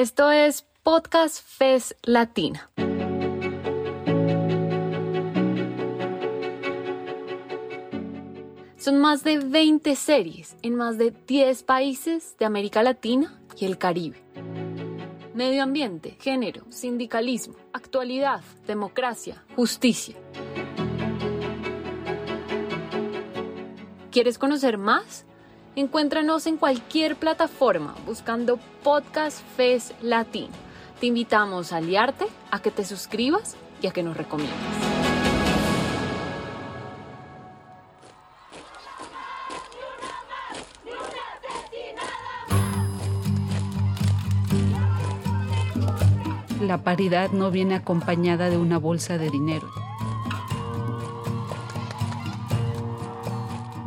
Esto es Podcast FES Latina. Son más de 20 series en más de 10 países de América Latina y el Caribe. Medio ambiente, género, sindicalismo, actualidad, democracia, justicia. ¿Quieres conocer más? Encuéntranos en cualquier plataforma buscando Podcast FES Latino. Te invitamos a aliarte, a que te suscribas y a que nos recomiendes. La paridad no viene acompañada de una bolsa de dinero.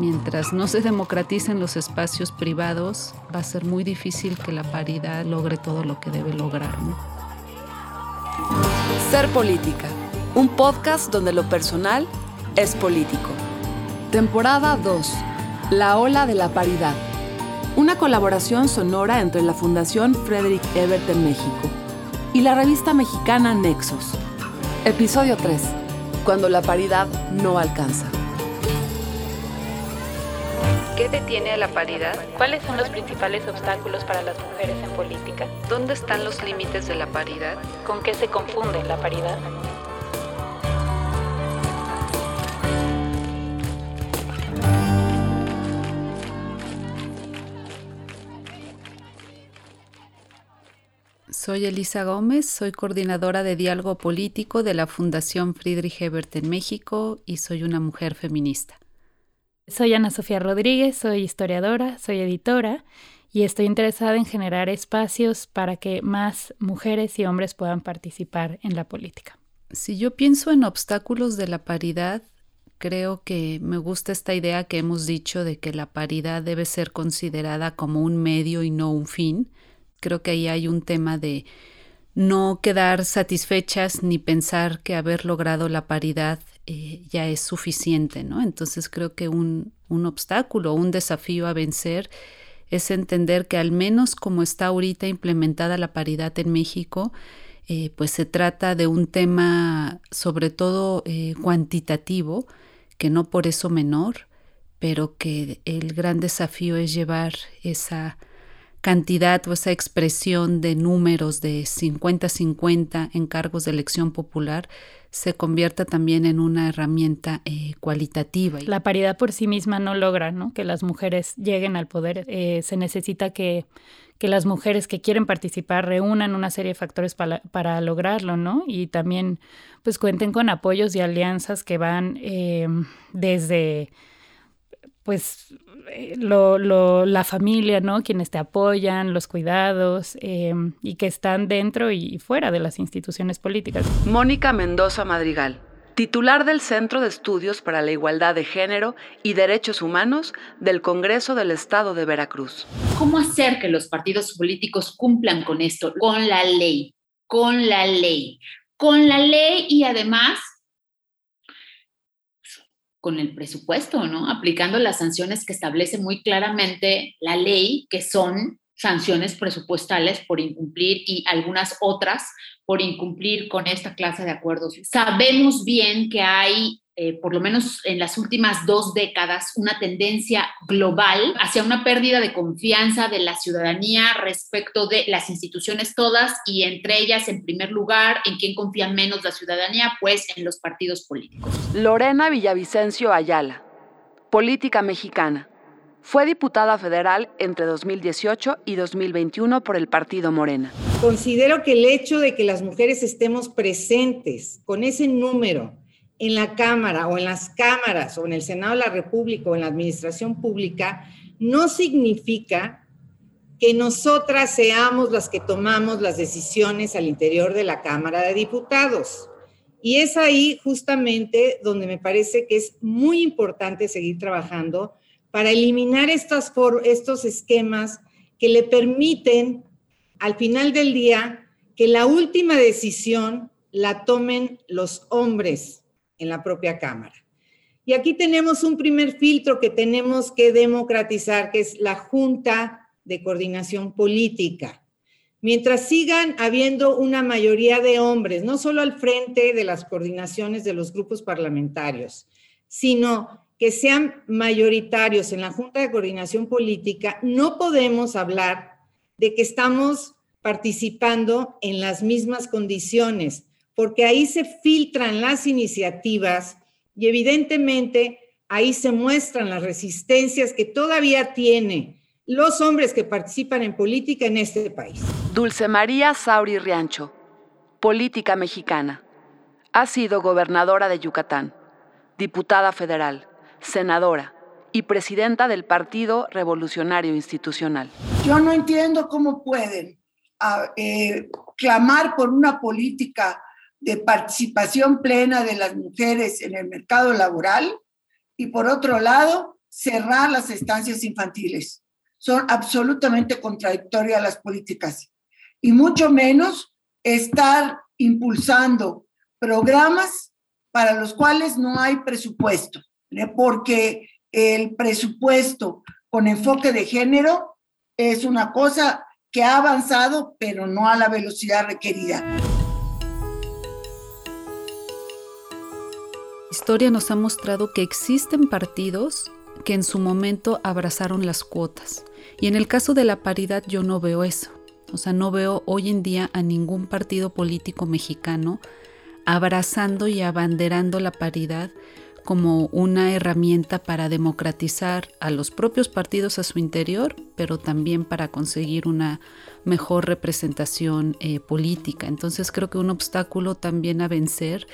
Mientras no se democraticen los espacios privados, va a ser muy difícil que la paridad logre todo lo que debe lograr. Ser Política, un podcast donde lo personal es político. Temporada 2. La ola de la paridad. Una colaboración sonora entre la Fundación Frederick Ebert en México y la revista mexicana Nexos. Episodio 3. Cuando la paridad no alcanza. ¿Qué detiene a la paridad? ¿Cuáles son los principales obstáculos para las mujeres en política? ¿Dónde están los límites de la paridad? ¿Con qué se confunde la paridad? Soy Elisa Gómez, soy coordinadora de diálogo político de la Fundación Friedrich Ebert en México y soy una mujer feminista. Soy Ana Sofía Rodríguez, soy historiadora, soy editora y estoy interesada en generar espacios para que más mujeres y hombres puedan participar en la política. Si yo pienso en obstáculos de la paridad, creo que me gusta esta idea que hemos dicho de que la paridad debe ser considerada como un medio y no un fin. Creo que ahí hay un tema de no quedar satisfechas ni pensar que haber logrado la paridad eh, ya es suficiente, ¿no? Entonces creo que un, un obstáculo, un desafío a vencer es entender que al menos como está ahorita implementada la paridad en México, eh, pues se trata de un tema sobre todo eh, cuantitativo, que no por eso menor, pero que el gran desafío es llevar esa cantidad o esa expresión de números de 50-50 en cargos de elección popular se convierta también en una herramienta eh, cualitativa. La paridad por sí misma no logra ¿no? que las mujeres lleguen al poder. Eh, se necesita que, que, las mujeres que quieren participar reúnan una serie de factores para, para lograrlo, ¿no? Y también pues cuenten con apoyos y alianzas que van eh, desde pues eh, lo, lo, la familia, ¿no? Quienes te apoyan, los cuidados em, y que están dentro y fuera de las instituciones políticas. Mónica Mendoza Madrigal, titular del Centro de Estudios para la Igualdad de Género y Derechos Humanos del Congreso del Estado de Veracruz. ¿Cómo hacer que los partidos políticos cumplan con esto? Con la ley, con la ley, con la ley y además con el presupuesto, ¿no? Aplicando las sanciones que establece muy claramente la ley, que son sanciones presupuestales por incumplir y algunas otras por incumplir con esta clase de acuerdos. Sabemos bien que hay eh, por lo menos en las últimas dos décadas, una tendencia global hacia una pérdida de confianza de la ciudadanía respecto de las instituciones todas y entre ellas, en primer lugar, en quién confía menos la ciudadanía, pues en los partidos políticos. Lorena Villavicencio Ayala, política mexicana. Fue diputada federal entre 2018 y 2021 por el partido Morena. Considero que el hecho de que las mujeres estemos presentes con ese número en la Cámara o en las cámaras o en el Senado de la República o en la administración pública no significa que nosotras seamos las que tomamos las decisiones al interior de la Cámara de Diputados. Y es ahí justamente donde me parece que es muy importante seguir trabajando para eliminar estos, esquemas que le permiten al final del día que la última decisión la tomen los hombres en la propia Cámara. Y aquí tenemos un primer filtro que tenemos que democratizar, que es la Junta de Coordinación Política. mientras sigan habiendo una mayoría de hombres, no solo al frente de las coordinaciones de los grupos parlamentarios, sino que sean mayoritarios en la Junta de Coordinación Política, no podemos hablar de que estamos participando en las mismas condiciones, porque ahí se filtran las iniciativas y evidentemente ahí se muestran las resistencias que todavía tiene los hombres que participan en política en este país. Dulce María Sauri Riancho, política mexicana. Ha sido gobernadora de Yucatán, diputada federal, senadora y presidenta del Partido Revolucionario Institucional. Yo no entiendo cómo pueden ah, eh, clamar por una política de participación plena de las mujeres en el mercado laboral y por otro lado cerrar las estancias infantiles. Son absolutamente contradictorias las políticas y mucho menos estar impulsando programas para los cuales no hay presupuesto, porque el presupuesto con enfoque de género es una cosa que ha avanzado, pero no a la velocidad requerida. Historia nos ha mostrado que existen partidos que en su momento abrazaron las cuotas. Y en el caso de la paridad yo no veo eso. O sea, no veo hoy en día a ningún partido político mexicano abrazando y abanderando la paridad como una herramienta para democratizar a los propios partidos a su interior, pero también para conseguir una mejor representación eh, política. Entonces creo que un obstáculo también a vencer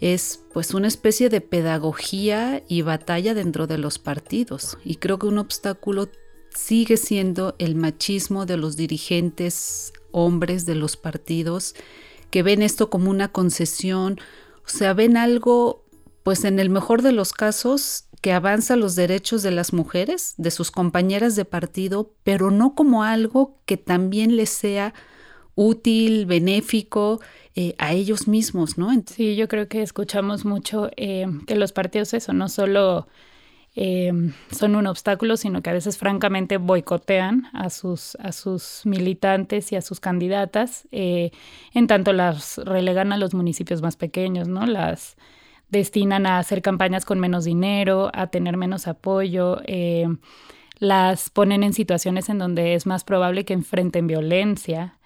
es pues una especie de pedagogía y batalla dentro de los partidos. Y creo que un obstáculo sigue siendo el machismo de los dirigentes hombres de los partidos que ven esto como una concesión, o sea, ven algo pues en el mejor de los casos que avanza los derechos de las mujeres, de sus compañeras de partido, pero no como algo que también les sea útil, benéfico eh, a ellos mismos, ¿no? Sí, yo creo que escuchamos mucho eh, que los partidos eso, no solo eh, son un obstáculo, sino que a veces francamente boicotean a sus, a sus militantes y a sus candidatas, en tanto las relegan a los municipios más pequeños, ¿no? Las destinan a hacer campañas con menos dinero, a tener menos apoyo, eh, las ponen en situaciones en donde es más probable que enfrenten violencia,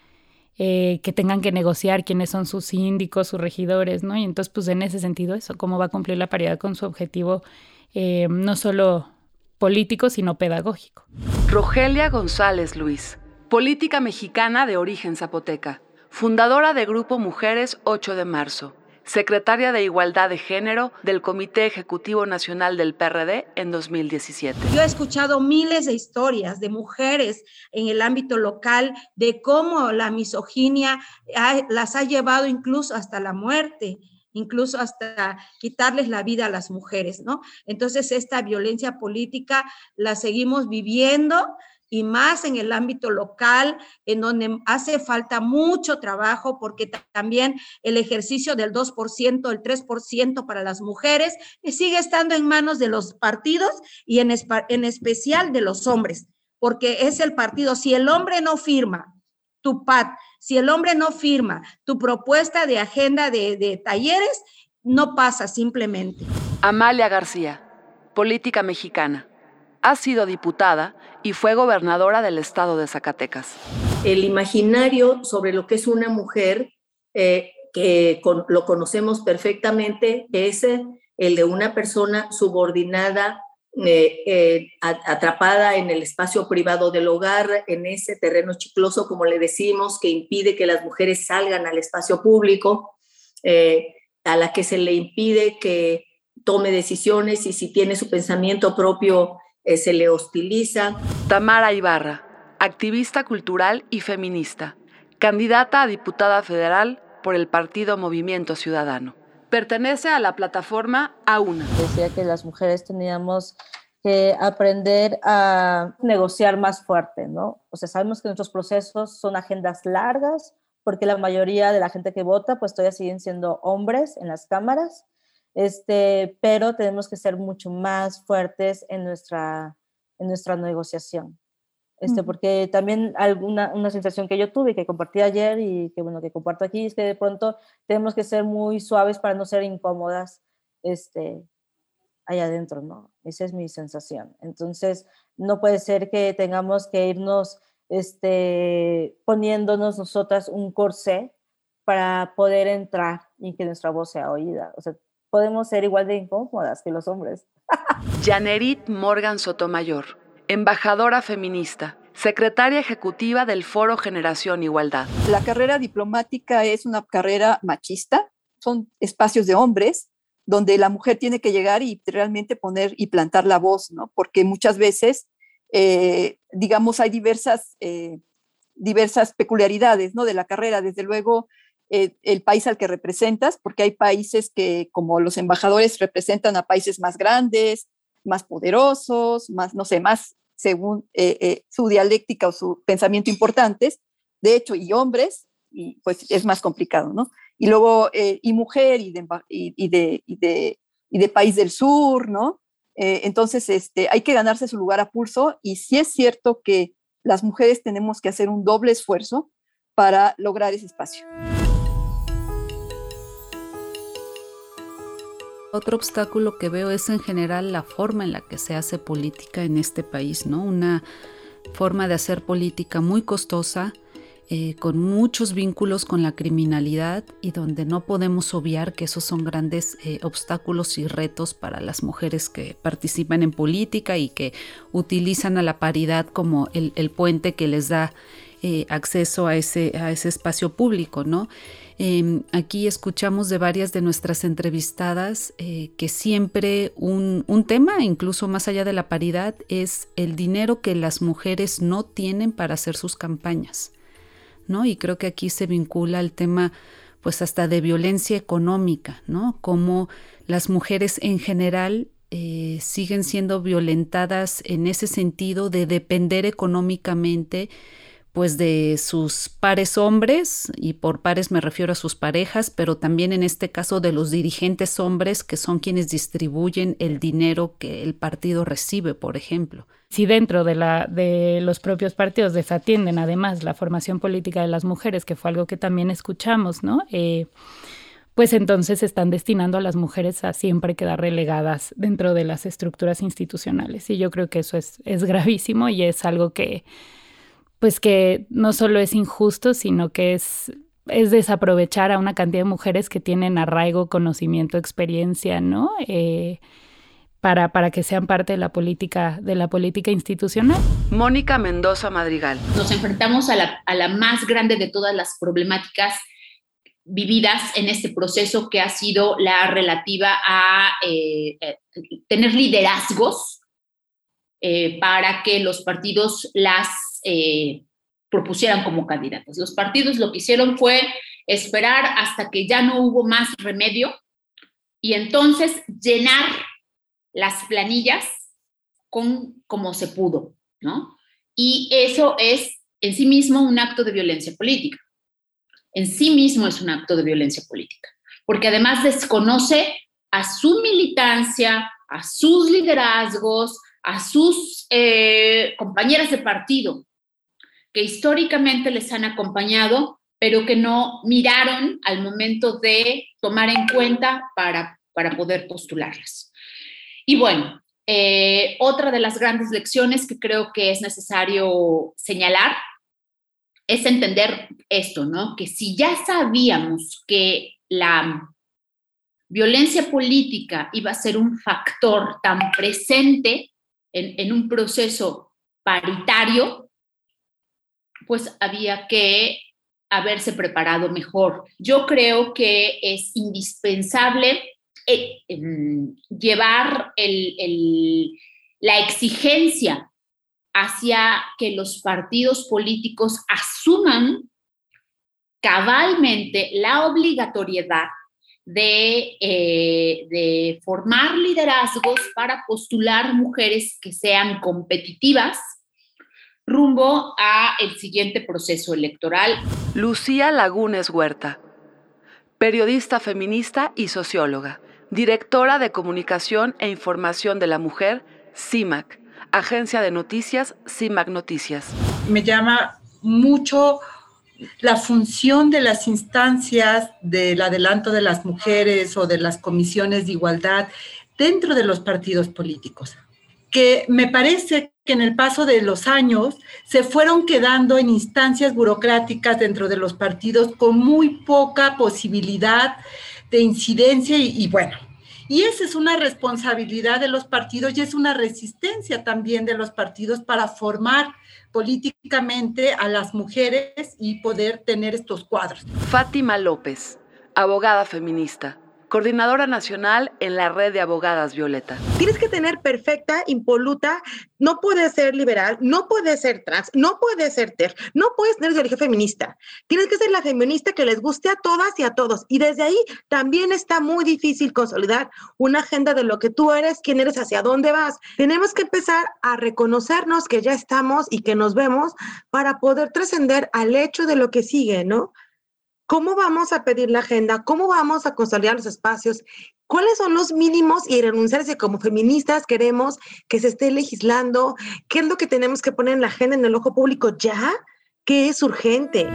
eh, que tengan que negociar quiénes son sus síndicos, sus regidores, ¿no? Y entonces, pues en ese sentido, eso, cómo va a cumplir la paridad con su objetivo eh, no solo político, sino pedagógico. Rogelia González Luis, política mexicana de origen zapoteca, fundadora de Grupo Mujeres 8 de Marzo secretaria de Igualdad de Género del Comité Ejecutivo Nacional del PRD en 2017. Yo he escuchado miles de historias de mujeres en el ámbito local de cómo la misoginia las ha llevado incluso hasta la muerte incluso hasta quitarles la vida a las mujeres, ¿no? Entonces, esta violencia política la seguimos viviendo y más en el ámbito local, en donde hace falta mucho trabajo, porque también el ejercicio del 2%, el 3% para las mujeres, sigue estando en manos de los partidos y en, en especial de los hombres, porque es el partido, si el hombre no firma tu PAT, si el hombre no firma tu propuesta de agenda de, de talleres, no pasa simplemente. Amalia García, política mexicana ha sido diputada y fue gobernadora del estado de Zacatecas. El imaginario sobre lo que es una mujer, eh, que lo conocemos perfectamente, es el de una persona subordinada, eh, eh, atrapada en el espacio privado del hogar, en ese terreno chicloso, como le decimos, que impide que las mujeres salgan al espacio público, a la que se le impide que tome decisiones y si tiene su pensamiento propio eh, se le hostiliza. Tamara Ibarra, activista cultural y feminista, candidata a diputada federal por el partido Movimiento Ciudadano. Pertenece a la plataforma A1. Decía que las mujeres teníamos que aprender a negociar más fuerte, ¿no? O sea, sabemos que nuestros procesos son agendas largas, porque la mayoría de la gente que vota, pues todavía siguen siendo hombres en las cámaras, este, pero tenemos que ser mucho más fuertes en nuestra, en nuestra negociación. Este, porque también alguna una sensación que yo tuve, que compartí ayer y que bueno, que comparto aquí, es que de pronto tenemos que ser muy suaves para no ser incómodas este, allá adentro, ¿no? Esa es mi sensación. Entonces, no puede ser que tengamos que irnos este, poniéndonos nosotras un corsé para poder entrar y que nuestra voz sea oída. O sea, podemos ser igual de incómodas que los hombres. Janerit Morgan Sotomayor, embajadora feminista, secretaria ejecutiva del Foro Generación Igualdad. La carrera diplomática es una carrera machista, son espacios de hombres donde la mujer tiene que llegar y realmente poner y plantar la voz, ¿no? Porque muchas veces, eh, digamos, hay diversas, eh, diversas peculiaridades, ¿no? De la carrera, desde luego, eh, el país al que representas, porque hay países que, como los embajadores, representan a países más grandes, más poderosos, más, no sé, más según su dialéctica o su pensamiento importantes, de hecho, y hombres, y pues es más complicado, ¿no? y luego, eh, y mujer y de, país del sur, ¿no? Eh, entonces, este, hay que ganarse su lugar a pulso y sí es cierto que las mujeres tenemos que hacer un doble esfuerzo para lograr ese espacio. Otro obstáculo que veo es en general la forma en la que se hace política en este país, ¿no? Una forma de hacer política muy costosa, eh, con muchos vínculos con la criminalidad y donde no podemos obviar que esos son grandes eh, obstáculos y retos para las mujeres que participan en política y que utilizan a la paridad como el, puente que les da eh, acceso a ese, a ese espacio público, ¿no? Em, aquí escuchamos de varias de nuestras entrevistadas que siempre un, un, tema, incluso más allá de la paridad, es el dinero que las mujeres no tienen para hacer sus campañas. ¿no? Y creo que aquí se vincula el tema pues hasta de violencia económica, ¿no? Como las mujeres en general eh, siguen siendo violentadas en ese sentido de depender económicamente pues de sus pares hombres, y por pares me refiero a sus parejas, pero también en este caso de los dirigentes hombres que son quienes distribuyen el dinero que el partido recibe, por ejemplo. Si dentro de, la, de los propios partidos desatienden además la formación política de las mujeres, que fue algo que también escuchamos, ¿no? Eh, pues entonces están destinando a las mujeres a siempre quedar relegadas dentro de las estructuras institucionales. Y yo creo que eso es, es gravísimo y es algo que pues que no solo es injusto, sino que es, es desaprovechar a una cantidad de mujeres que tienen arraigo, conocimiento, experiencia, ¿no? Eh, para, para, que sean parte de la política, de la política institucional. Mónica Mendoza Madrigal. Nos enfrentamos a la, a la más grande de todas las problemáticas vividas en este proceso que ha sido la relativa a eh, eh, tener liderazgos para que los partidos las eh, propusieran como candidatas. Los partidos lo que hicieron fue esperar hasta que ya no hubo más remedio y entonces llenar las planillas con como se pudo, ¿no? Y eso es en sí mismo un acto de violencia política. En sí mismo es un acto de violencia política, porque además desconoce a su militancia, a sus liderazgos, a sus eh, compañeras de partido, que históricamente les han acompañado, pero que no miraron al momento de tomar en cuenta para, para poder postularlas. Y bueno, eh, otra de las grandes lecciones que creo que es necesario señalar es entender esto, ¿no? Que si ya sabíamos que la violencia política iba a ser un factor tan presente en, en un proceso paritario, pues había que haberse preparado mejor. Yo creo que es indispensable eh, em, llevar la exigencia hacia que los partidos políticos asuman cabalmente la obligatoriedad de, eh, de formar liderazgos para postular mujeres que sean competitivas rumbo a el siguiente proceso electoral. Lucía Lagunes Huerta, periodista feminista y socióloga, directora de Comunicación e Información de la Mujer, CIMAC, Agencia de Noticias, CIMAC Noticias. Me llama mucho la función de las instancias del adelanto de las mujeres o de las comisiones de igualdad dentro de los partidos políticos, que me parece que en el paso de los años se fueron quedando en instancias burocráticas dentro de los partidos con muy poca posibilidad de incidencia y, bueno, y esa es una responsabilidad de los partidos y es una resistencia también de los partidos para formar políticamente a las mujeres y poder tener estos cuadros. Fátima López, abogada feminista coordinadora nacional en la red de abogadas Violeta. Tienes que tener perfecta, impoluta, no puedes ser liberal, no puedes ser trans, no puedes ser ter, no puedes tener ideología feminista. Tienes que ser la feminista que les guste a todas y a todos. Y desde ahí también está muy difícil consolidar una agenda de lo que tú eres, quién eres, hacia dónde vas. Tenemos que empezar a reconocernos que ya estamos y que nos vemos para poder trascender al hecho de lo que sigue, ¿no? ¿Cómo vamos a pedir la agenda? ¿Cómo vamos a consolidar los espacios? ¿Cuáles son los mínimos y renunciar si como feministas queremos que se esté legislando? ¿Qué es lo que tenemos que poner en la agenda, en el ojo público ya? ¿Qué es urgente?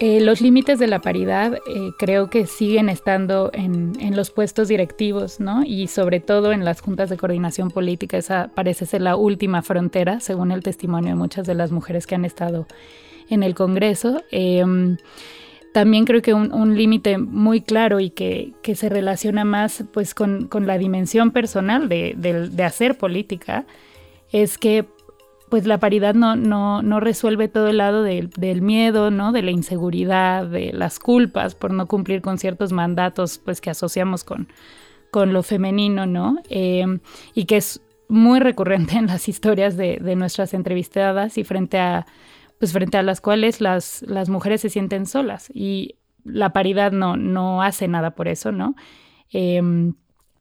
Eh, los límites de la paridad eh, creo que siguen estando en, los puestos directivos, ¿no? Y sobre todo en las juntas de coordinación política. Esa parece ser la última frontera, según el testimonio de muchas de las mujeres que han estado en el Congreso. Em, también creo que un, límite muy claro y que, se relaciona más pues, con, la dimensión personal de hacer política es que pues la paridad no, no, no resuelve todo el lado del miedo, ¿no? De la inseguridad, de las culpas por no cumplir con ciertos mandatos, pues que asociamos con, con lo femenino, ¿no? Em, y que es muy recurrente en las historias de, de, nuestras entrevistadas y frente a, pues frente a las cuales las, las mujeres se sienten solas y la paridad no, no hace nada por eso, ¿no? Em,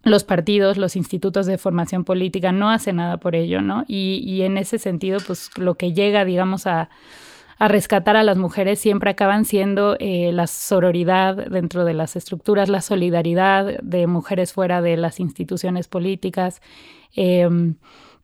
los partidos, los institutos de formación política no hacen nada por ello, ¿no? Y, en ese sentido, pues lo que llega, digamos, a, rescatar a las mujeres siempre acaban siendo eh, la sororidad dentro de las estructuras, la solidaridad de mujeres fuera de las instituciones políticas, em,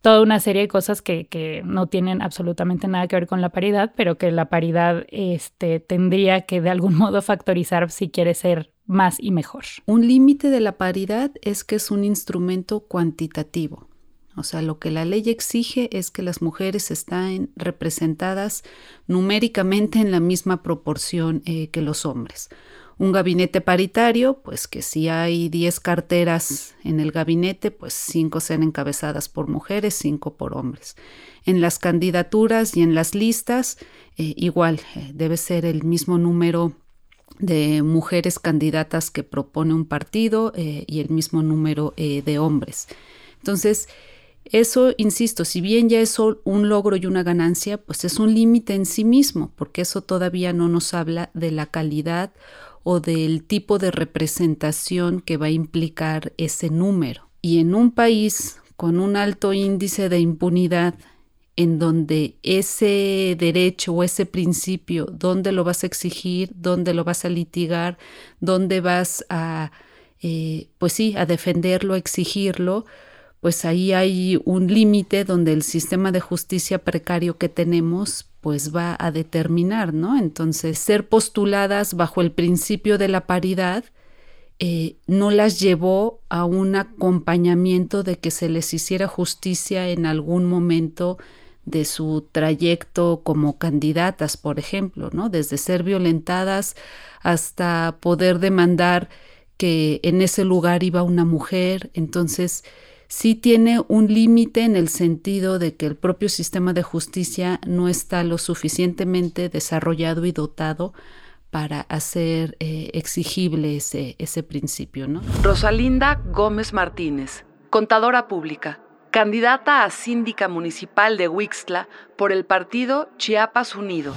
toda una serie de cosas que, que, no tienen absolutamente nada que ver con la paridad, pero que la paridad este, tendría que de algún modo factorizar si quiere ser más y mejor. Un límite de la paridad es que es un instrumento cuantitativo. O sea, lo que la ley exige es que las mujeres estén representadas numéricamente en la misma proporción eh, que los hombres. Un gabinete paritario, pues que si hay 10 carteras en el gabinete, pues 5 sean encabezadas por mujeres, 5 por hombres. En las candidaturas y en las listas, eh, igual, eh, debe ser el mismo número de mujeres candidatas que propone un partido eh, y el mismo número eh, de hombres. Entonces, eso, insisto, si bien ya es un logro y una ganancia, pues es un límite en sí mismo, porque eso todavía no nos habla de la calidad o del tipo de representación que va a implicar ese número. Y en un país con un alto índice de impunidad en donde ese derecho o ese principio, dónde lo vas a exigir, dónde lo vas a litigar, dónde vas a, eh, pues sí, a defenderlo, a exigirlo, pues ahí hay un límite donde el sistema de justicia precario que tenemos pues va a determinar, ¿no? Entonces, ser postuladas bajo el principio de la paridad eh, no las llevó a un acompañamiento de que se les hiciera justicia en algún momento de su trayecto como candidatas, por ejemplo, ¿no? Desde ser violentadas hasta poder demandar que en ese lugar iba una mujer. Entonces, sí tiene un límite en el sentido de que el propio sistema de justicia no está lo suficientemente desarrollado y dotado para hacer eh, exigible ese, ese principio. ¿no? Rosalinda Gómez Martínez, contadora pública candidata a síndica municipal de Huixtla por el partido Chiapas Unido.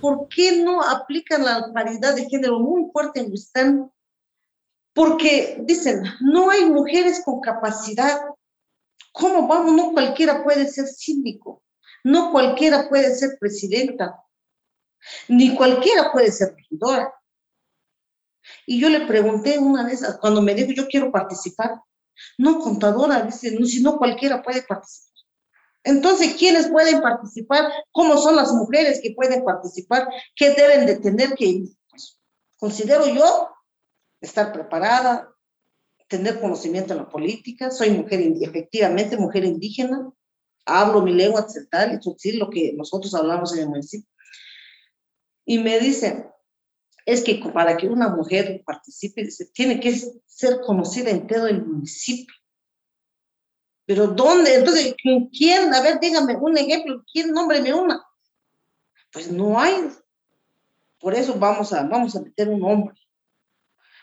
¿Por qué no aplican la paridad de género muy fuerte en Huixtán? Porque dicen, no hay mujeres con capacidad. ¿Cómo vamos? No cualquiera puede ser síndico, no cualquiera puede ser presidenta, ni cualquiera puede ser regidora. Y yo le pregunté una vez, cuando me dijo, yo quiero participar, No, contadora, dice, no, si no cualquiera puede participar. Entonces, ¿quiénes pueden participar? ¿Cómo son las mujeres que pueden participar? ¿Qué deben de tener que, pues, considero yo, estar preparada, tener conocimiento en la política? Soy mujer, efectivamente, mujer indígena, hablo mi lengua occidental, es lo que nosotros hablamos en el municipio. Y me dicen, es que para que una mujer participe, tiene que ser conocida en todo el municipio. Pero ¿dónde? Entonces, ¿quién? A ver, dígame un ejemplo, ¿quién? Nómbreme una. Pues no hay. Por eso vamos a, vamos a meter un hombre.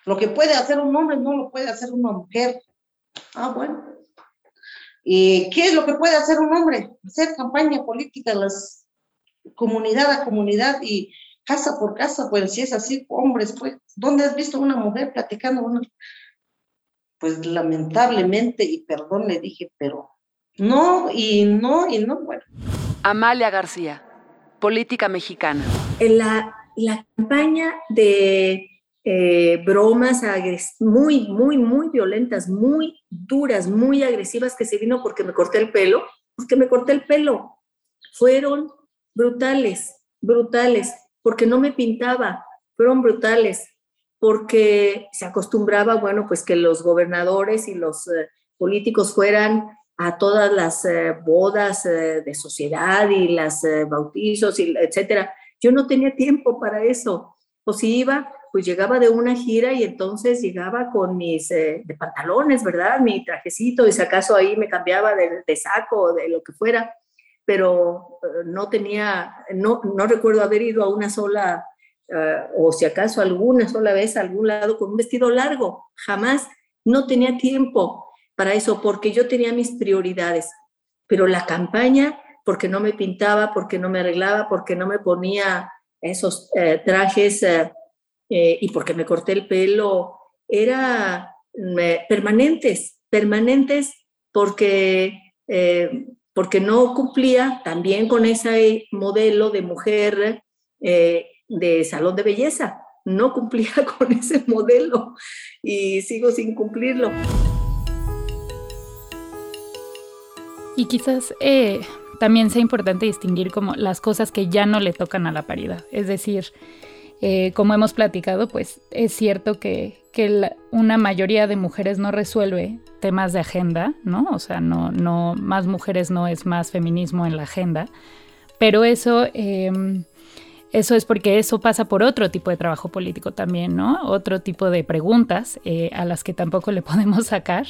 Lo que puede hacer un hombre no lo puede hacer una mujer. Ah, bueno. ¿Y qué es lo que puede hacer un hombre? Hacer campaña política, las comunidad a comunidad y casa por casa, pues si es así, hombres, pues, ¿dónde has visto una mujer platicando? Pues lamentablemente, y perdón le dije, pero no, y no, y no, bueno. Amalia García, política mexicana. En la, la campaña de eh, bromas muy, muy, muy violentas, muy duras, muy agresivas que se vino porque me corté el pelo, porque me corté el pelo, fueron brutales, brutales porque no me pintaba, fueron brutales, porque se acostumbraba, bueno, pues que los gobernadores y los eh, políticos fueran a todas las eh, bodas eh, de sociedad y las bautizos, y, etcétera. Yo no tenía tiempo para eso. O si iba, pues llegaba de una gira y entonces llegaba con mis de pantalones, ¿verdad? Mi trajecito y si acaso ahí me cambiaba de, de saco o de lo que fuera pero eh, no tenía, no, no recuerdo haber ido a una sola, eh, o si acaso alguna sola vez a algún lado con un vestido largo, jamás, no tenía tiempo para eso, porque yo tenía mis prioridades, pero la campaña, porque no me pintaba, porque no me arreglaba, porque no me ponía esos eh, trajes y porque me corté el pelo, era permanentes, permanentes porque porque no cumplía también con ese modelo de mujer eh, de salón de belleza. No cumplía con ese modelo y sigo sin cumplirlo. Y quizás eh, también sea importante distinguir como las cosas que ya no le tocan a la paridad. Es decir, eh, como hemos platicado, pues es cierto que, una mayoría de mujeres no resuelve temas de agenda, ¿no? O sea, no, no, más mujeres no es más feminismo en la agenda, pero eso, em, eso es porque eso pasa por otro tipo de trabajo político también, ¿no? Otro tipo de preguntas eh, a las que tampoco le podemos sacar.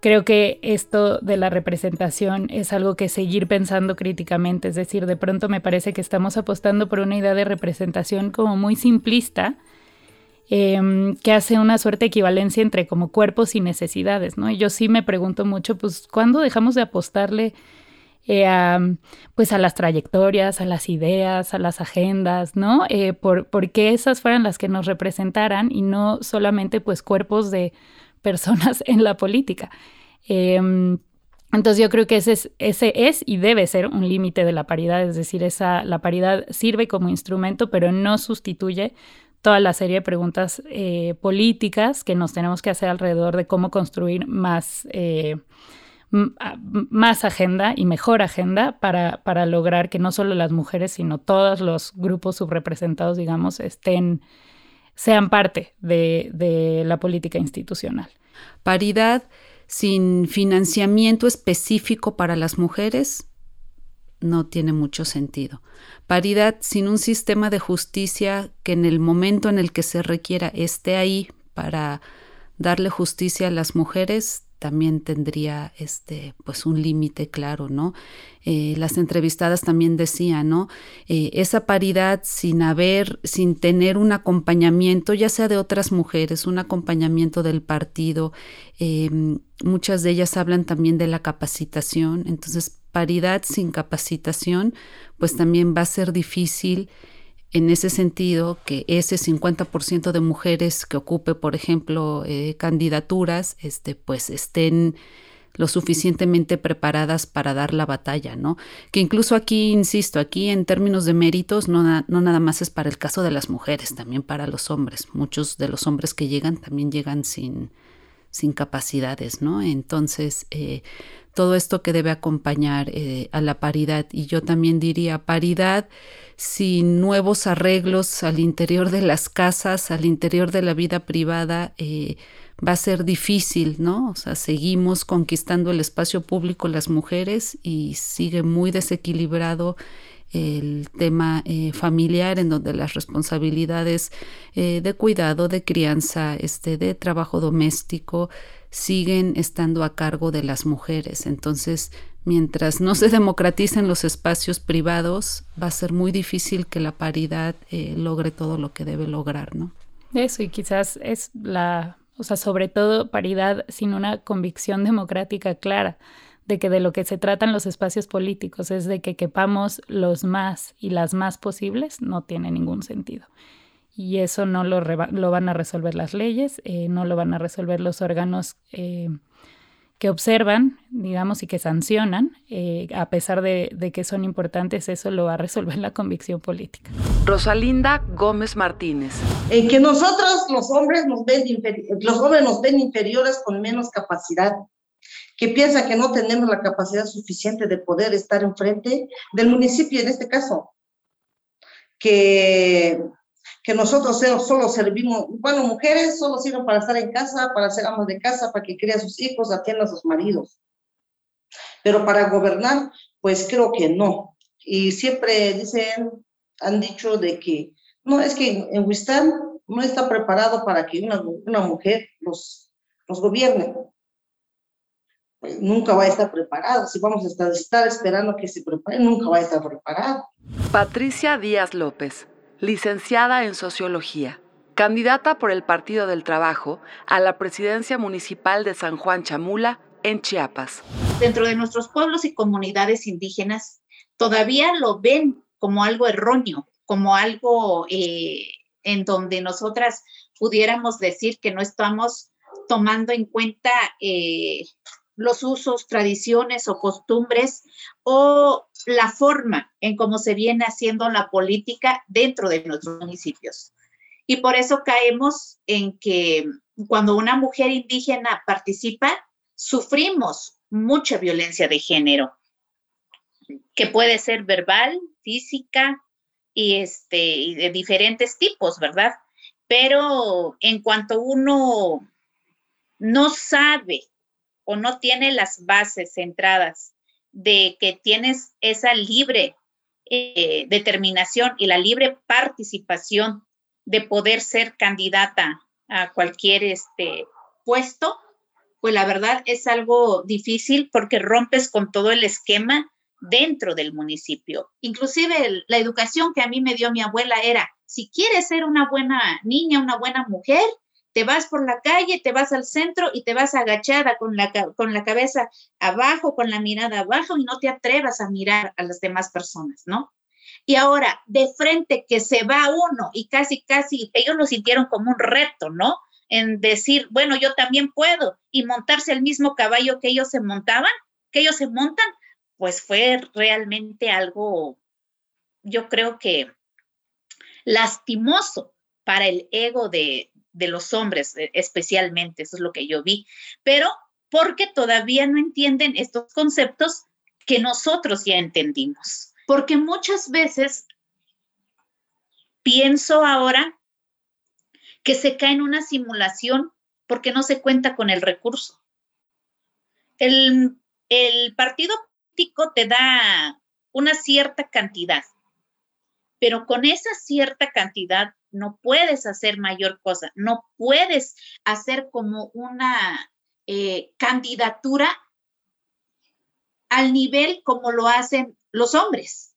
Creo que esto de la representación es algo que seguir pensando críticamente, es decir, de pronto me parece que estamos apostando por una idea de representación como muy simplista, em, que hace una suerte de equivalencia entre como cuerpos y necesidades, ¿no? Y yo sí me pregunto mucho, pues, ¿cuándo dejamos de apostarle eh, a, pues a las trayectorias, a las ideas, a las agendas, ¿no? Eh, por, porque esas fueran las que nos representaran y no solamente pues cuerpos de personas en la política. Em, entonces yo creo que ese es, ese es y debe ser un límite de la paridad, es decir, esa, la paridad sirve como instrumento, pero no sustituye toda la serie de preguntas eh, políticas que nos tenemos que hacer alrededor de cómo construir más, eh, más agenda y mejor agenda para, para, lograr que no solo las mujeres, sino todos los grupos subrepresentados, digamos, estén sean parte de, la política institucional. Paridad sin financiamiento específico para las mujeres no tiene mucho sentido. Paridad sin un sistema de justicia que en el momento en el que se requiera esté ahí para darle justicia a las mujeres también tendría este pues un límite claro no eh, las entrevistadas también decían no eh, esa paridad sin haber sin tener un acompañamiento ya sea de otras mujeres un acompañamiento del partido em, muchas de ellas hablan también de la capacitación entonces paridad sin capacitación pues también va a ser difícil en ese sentido que ese 50% de mujeres que ocupe, por ejemplo, eh, candidaturas, este, pues estén lo suficientemente preparadas para dar la batalla, ¿no? Que incluso aquí, insisto, aquí en términos de méritos, no, no nada más es para el caso de las mujeres, también para los hombres. Muchos de los hombres que llegan también llegan sin, sin capacidades, ¿no? Entonces, eh, todo esto que debe acompañar eh, a la paridad. Y yo también diría paridad sin nuevos arreglos al interior de las casas, al interior de la vida privada, eh, va a ser difícil, ¿no? O sea, seguimos conquistando el espacio público las mujeres y sigue muy desequilibrado el tema eh, familiar en donde las responsabilidades de cuidado, de crianza, este, de trabajo doméstico, siguen estando a cargo de las mujeres. Entonces, mientras no se democraticen los espacios privados, va a ser muy difícil que la paridad eh, logre todo lo que debe lograr, ¿no? Eso, y quizás es la, o sea, sobre todo paridad sin una convicción democrática clara de que de lo que se tratan los espacios políticos es de que quepamos los más y las más posibles, no tiene ningún sentido y eso no lo, lo van a resolver las leyes, eh, no lo van a resolver los órganos eh, que observan, digamos, y que sancionan, eh, a pesar de, que son importantes, eso lo va a resolver la convicción política. Rosalinda Gómez Martínez. En que nosotros los hombres nos ven, los hombres nos ven inferiores con menos capacidad, que piensan que no tenemos la capacidad suficiente de poder estar enfrente del municipio en este caso, que que nosotros solo servimos, bueno, mujeres solo sirven para estar en casa, para ser amos de casa, para que críen a sus hijos, atiendan a sus maridos. Pero para gobernar, pues creo que no. Y siempre dicen, han dicho de que, no, es que en Huistán no está preparado para que una, una mujer los, los gobierne. Pues nunca va a estar preparado. Si vamos a estar, estar esperando que se prepare, nunca va a estar preparado. Patricia Díaz López licenciada en Sociología, candidata por el Partido del Trabajo a la presidencia municipal de San Juan Chamula, en Chiapas. Dentro de nuestros pueblos y comunidades indígenas, todavía lo ven como algo erróneo, como algo eh, en donde nosotras pudiéramos decir que no estamos tomando en cuenta eh, los usos, tradiciones o costumbres o la forma en cómo se viene haciendo la política dentro de nuestros municipios. Y por eso caemos en que cuando una mujer indígena participa, sufrimos mucha violencia de género, que puede ser verbal, física y, este, y de diferentes tipos, ¿verdad? Pero en cuanto uno no sabe o no tiene las bases centradas de que tienes esa libre eh, determinación y la libre participación de poder ser candidata a cualquier este, puesto, pues la verdad es algo difícil porque rompes con todo el esquema dentro del municipio. Inclusive la educación que a mí me dio mi abuela era, si quieres ser una buena niña, una buena mujer, te vas por la calle, te vas al centro y te vas agachada con la, con la cabeza abajo, con la mirada abajo y no te atrevas a mirar a las demás personas, ¿no? Y ahora, de frente que se va uno y casi, casi, ellos lo sintieron como un reto, ¿no? En decir, bueno, yo también puedo y montarse el mismo caballo que ellos se montaban, que ellos se montan, pues fue realmente algo, yo creo que lastimoso para el ego de, de los hombres eh, especialmente, eso es lo que yo vi, pero porque todavía no entienden estos conceptos que nosotros ya entendimos. Porque muchas veces pienso ahora que se cae en una simulación porque no se cuenta con el recurso. El, el partido político te da una cierta cantidad, pero con esa cierta cantidad no puedes hacer mayor cosa, no puedes hacer como una eh, candidatura al nivel como lo hacen los hombres,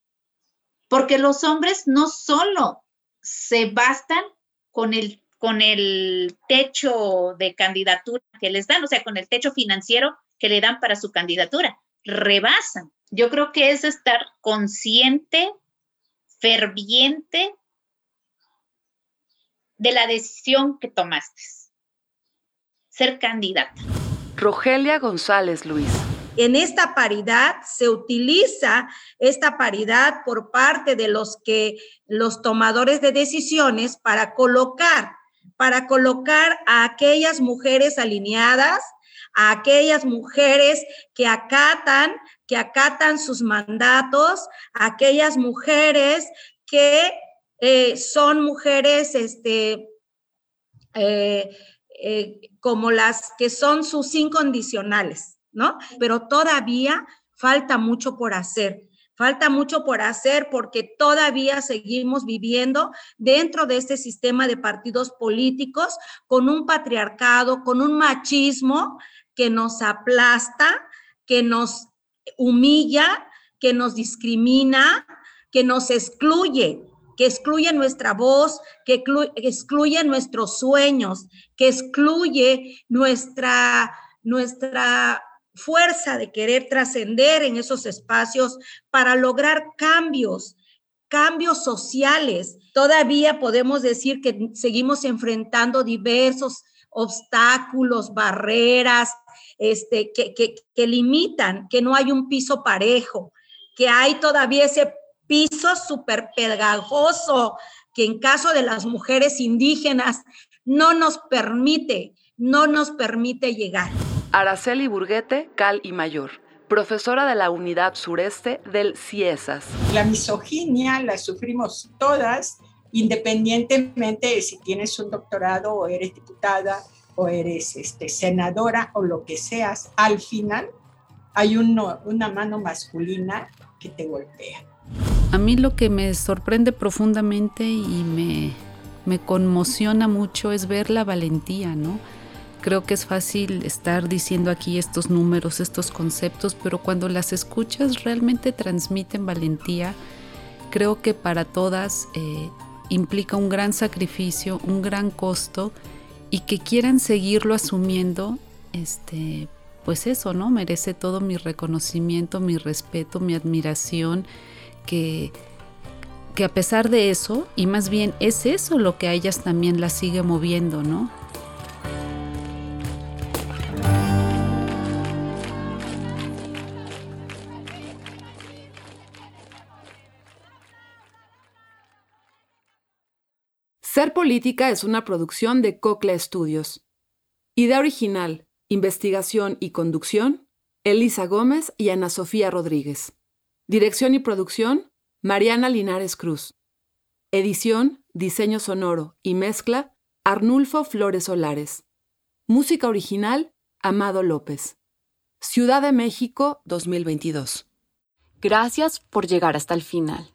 porque los hombres no solo se bastan con el, con el techo de candidatura que les dan, o sea, con el techo financiero que le dan para su candidatura, rebasan. Yo creo que es estar consciente, ferviente de la decisión que tomaste. Ser candidata. Rogelia González Luis. En esta paridad se utiliza esta paridad por parte de los que los tomadores de decisiones para colocar para colocar a aquellas mujeres alineadas, a aquellas mujeres que acatan, que acatan sus mandatos, a aquellas mujeres que eh, son mujeres, este, eh, eh, como las que son sus incondicionales, ¿no? Pero todavía falta mucho por hacer. Falta mucho por hacer porque todavía seguimos viviendo dentro de este sistema de partidos políticos con un patriarcado, con un machismo que nos aplasta, que nos humilla, que nos discrimina, que nos excluye, que excluye nuestra voz, que excluye nuestros sueños, que excluye nuestra, nuestra fuerza de querer trascender en esos espacios para lograr cambios, cambios sociales. Todavía podemos decir que seguimos enfrentando diversos obstáculos, barreras, este, que, que limitan, que no hay un piso parejo, que hay todavía ese piso súper pegajoso que en caso de las mujeres indígenas no nos permite, no nos permite llegar. Araceli Burguete, Cal y Mayor, profesora de la Unidad Sureste del CIESAS. La misoginia la sufrimos todas, independientemente de si tienes un doctorado o eres diputada o eres este, senadora o lo que seas. Al final hay una mano masculina que te golpea. A mí lo que me sorprende profundamente y me, me conmociona mucho es ver la valentía, ¿no? Creo que es fácil estar diciendo aquí estos números, estos conceptos, pero cuando las escuchas realmente transmiten valentía. Creo que para todas eh, implica un gran sacrificio, un gran costo y que quieran seguirlo asumiendo, este, pues eso, ¿no? Merece todo mi reconocimiento, mi respeto, mi admiración, que, que a pesar de eso, y más bien es eso lo que a ellas también las sigue moviendo, ¿no? Ser Política es una producción de Cocla Studios. Idea original, investigación y conducción, Elisa Gómez y Ana Sofía Rodríguez. Dirección y producción, Mariana Linares Cruz. Edición, diseño sonoro y mezcla, Arnulfo Flores Solares. Música original, Amado López. Ciudad de México 2022. Gracias por llegar hasta el final.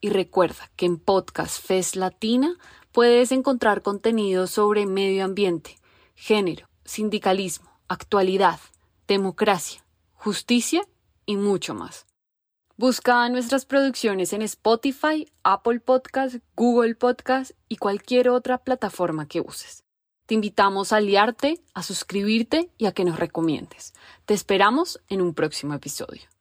Y recuerda que en Podcast Fest Latina puedes encontrar contenido sobre medio ambiente, género, sindicalismo, actualidad, democracia, justicia y mucho más. Busca nuestras producciones en Spotify, Apple Podcast, Google Podcast y cualquier otra plataforma que uses. Te invitamos a aliarte, a suscribirte y a que nos recomiendes. Te esperamos en un próximo episodio.